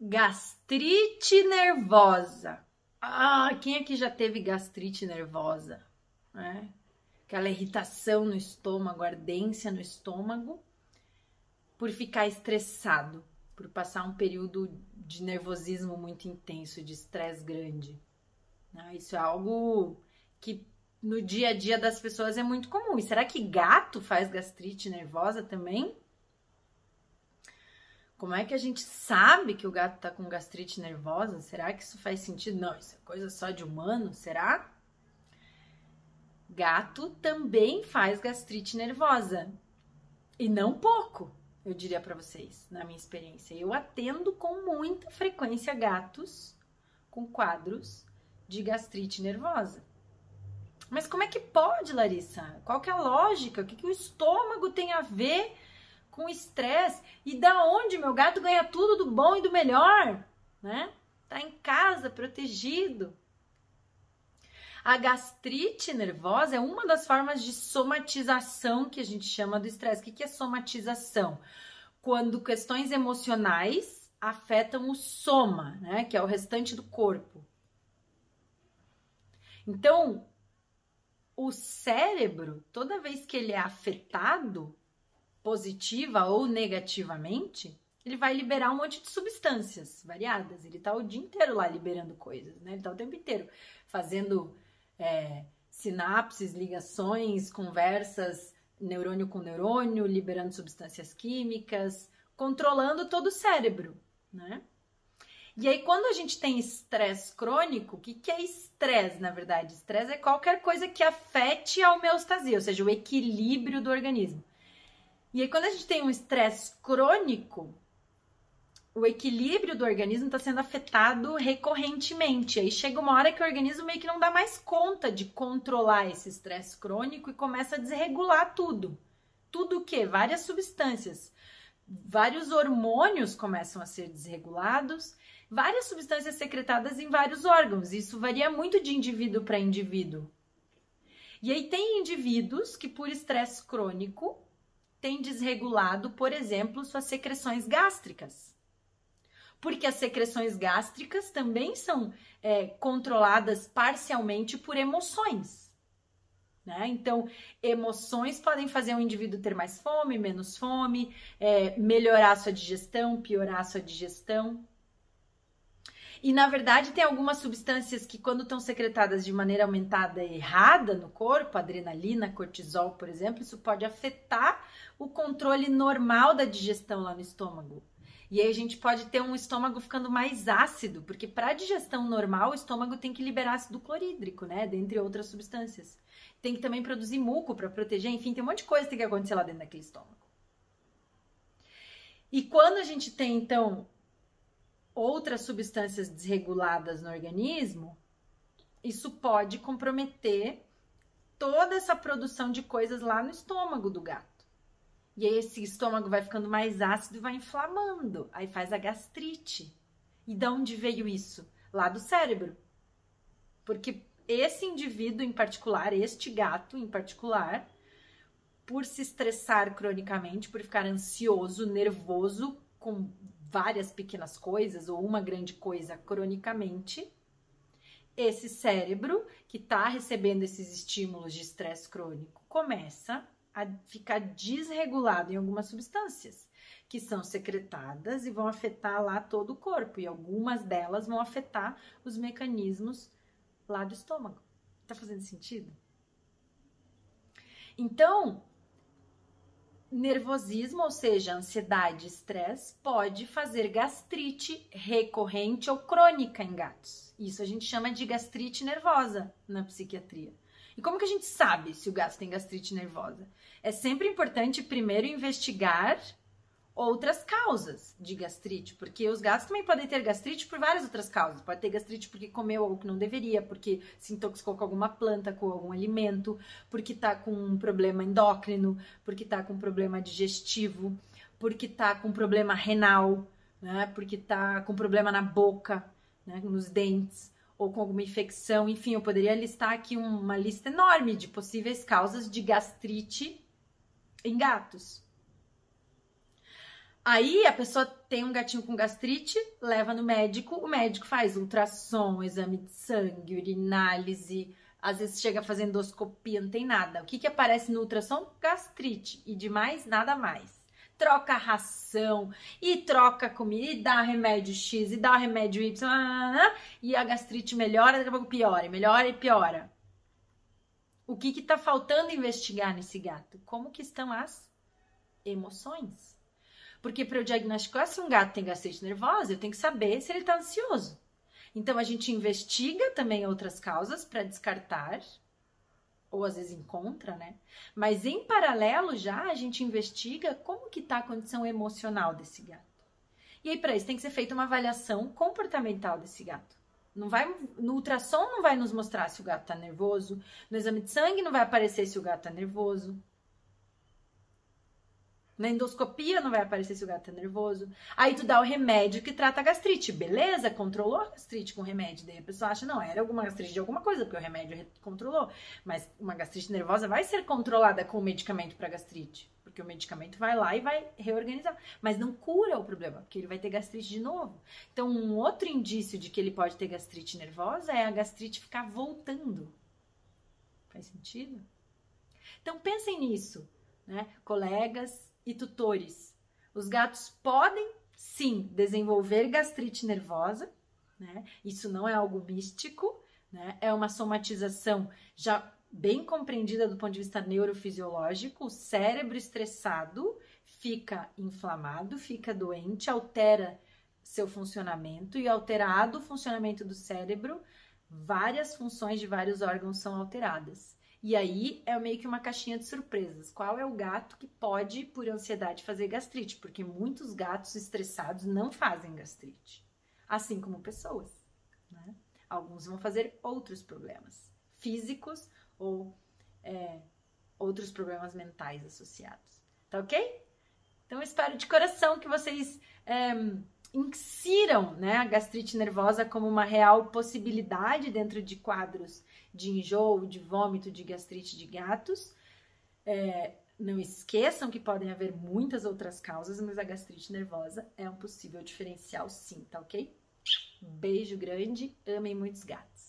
Gastrite nervosa. Ah, quem aqui já teve gastrite nervosa? É? Aquela irritação no estômago, ardência no estômago, por ficar estressado, por passar um período de nervosismo muito intenso, de estresse grande. Ah, isso é algo que no dia a dia das pessoas é muito comum. E será que gato faz gastrite nervosa também? Como é que a gente sabe que o gato tá com gastrite nervosa? Será que isso faz sentido? Não, isso é coisa só de humano, será? Gato também faz gastrite nervosa. E não pouco, eu diria para vocês, na minha experiência. Eu atendo com muita frequência gatos com quadros de gastrite nervosa. Mas como é que pode, Larissa? Qual que é a lógica? O que, que o estômago tem a ver com estresse. E da onde meu gato ganha tudo do bom e do melhor, né? Tá em casa, protegido. A gastrite nervosa é uma das formas de somatização que a gente chama do estresse. O que é somatização? Quando questões emocionais afetam o soma, né? Que é o restante do corpo. Então, o cérebro, toda vez que ele é afetado, positiva ou negativamente, ele vai liberar um monte de substâncias variadas. Ele tá o dia inteiro lá liberando coisas, né? Ele tá o tempo inteiro fazendo é, sinapses, ligações, conversas, neurônio com neurônio, liberando substâncias químicas, controlando todo o cérebro, né? E aí, quando a gente tem estresse crônico, o que, que é estresse, na verdade? Estresse é qualquer coisa que afete a homeostasia, ou seja, o equilíbrio do organismo. E aí, quando a gente tem um estresse crônico, o equilíbrio do organismo está sendo afetado recorrentemente. Aí chega uma hora que o organismo meio que não dá mais conta de controlar esse estresse crônico e começa a desregular tudo. Tudo o quê? Várias substâncias. Vários hormônios começam a ser desregulados, várias substâncias secretadas em vários órgãos. Isso varia muito de indivíduo para indivíduo. E aí tem indivíduos que, por estresse crônico, tem desregulado, por exemplo, suas secreções gástricas. Porque as secreções gástricas também são é, controladas parcialmente por emoções. Né? Então, emoções podem fazer um indivíduo ter mais fome, menos fome, é, melhorar sua digestão, piorar sua digestão. E na verdade, tem algumas substâncias que, quando estão secretadas de maneira aumentada errada no corpo, adrenalina, cortisol, por exemplo, isso pode afetar o controle normal da digestão lá no estômago. E aí a gente pode ter um estômago ficando mais ácido, porque para digestão normal, o estômago tem que liberar ácido clorídrico, né? Dentre outras substâncias. Tem que também produzir muco para proteger, enfim, tem um monte de coisa que tem que acontecer lá dentro daquele estômago. E quando a gente tem, então, outras substâncias desreguladas no organismo, isso pode comprometer toda essa produção de coisas lá no estômago do gato. E aí esse estômago vai ficando mais ácido e vai inflamando. Aí faz a gastrite. E de onde veio isso? Lá do cérebro. Porque esse indivíduo em particular, este gato em particular, por se estressar cronicamente, por ficar ansioso, nervoso com várias pequenas coisas ou uma grande coisa cronicamente, esse cérebro que está recebendo esses estímulos de estresse crônico começa a ficar desregulado em algumas substâncias que são secretadas e vão afetar lá todo o corpo e algumas delas vão afetar os mecanismos lá do estômago. Tá fazendo sentido? Então, nervosismo, ou seja, ansiedade, estresse, pode fazer gastrite recorrente ou crônica em gatos. Isso a gente chama de gastrite nervosa na psiquiatria. E como que a gente sabe se o gato tem gastrite nervosa? É sempre importante primeiro investigar outras causas de gastrite, porque os gatos também podem ter gastrite por várias outras causas. Pode ter gastrite porque comeu algo que não deveria, porque se intoxicou com alguma planta, com algum alimento, porque tá com um problema endócrino, porque tá com um problema digestivo, porque tá com um problema renal, né? Porque tá com problema na boca, né? nos dentes ou com alguma infecção, enfim, eu poderia listar aqui uma lista enorme de possíveis causas de gastrite em gatos. Aí a pessoa tem um gatinho com gastrite, leva no médico, o médico faz ultrassom, exame de sangue, urinálise, às vezes chega fazer endoscopia, não tem nada. O que, que aparece no ultrassom? Gastrite. E demais, nada mais. Troca ração, e troca comida, e dá remédio X, e dá remédio Y, e a gastrite melhora, daqui a pouco piora, melhora e piora. O que está faltando investigar nesse gato? Como que estão as emoções? Porque para eu diagnosticar se um gato tem gastrite nervosa, eu tenho que saber se ele está ansioso. Então a gente investiga também outras causas para descartar, ou às vezes encontra, né? Mas em paralelo já a gente investiga como que está a condição emocional desse gato. E aí para isso tem que ser feita uma avaliação comportamental desse gato. Não vai, no ultrassom não vai nos mostrar se o gato está nervoso, no exame de sangue não vai aparecer se o gato está nervoso. Na endoscopia não vai aparecer se o gato tá nervoso. Aí tu dá o remédio que trata a gastrite. Beleza, controlou a gastrite com o remédio. Daí a pessoa acha, não, era alguma gastrite de alguma coisa, porque o remédio controlou. Mas uma gastrite nervosa vai ser controlada com o medicamento para gastrite. Porque o medicamento vai lá e vai reorganizar. Mas não cura o problema, porque ele vai ter gastrite de novo. Então, um outro indício de que ele pode ter gastrite nervosa é a gastrite ficar voltando. Faz sentido? Então, pensem nisso, né? Colegas, e tutores. Os gatos podem sim desenvolver gastrite nervosa, né? Isso não é algo místico, né? É uma somatização já bem compreendida do ponto de vista neurofisiológico. O cérebro estressado fica inflamado, fica doente, altera seu funcionamento e alterado o funcionamento do cérebro, várias funções de vários órgãos são alteradas. E aí é meio que uma caixinha de surpresas. Qual é o gato que pode, por ansiedade, fazer gastrite? Porque muitos gatos estressados não fazem gastrite, assim como pessoas. Né? Alguns vão fazer outros problemas físicos ou é, outros problemas mentais associados. Tá ok? Então, espero de coração que vocês. É, insiram né, a gastrite nervosa como uma real possibilidade dentro de quadros de enjoo, de vômito, de gastrite de gatos. É, não esqueçam que podem haver muitas outras causas, mas a gastrite nervosa é um possível diferencial sim, tá ok? Beijo grande, amem muitos gatos.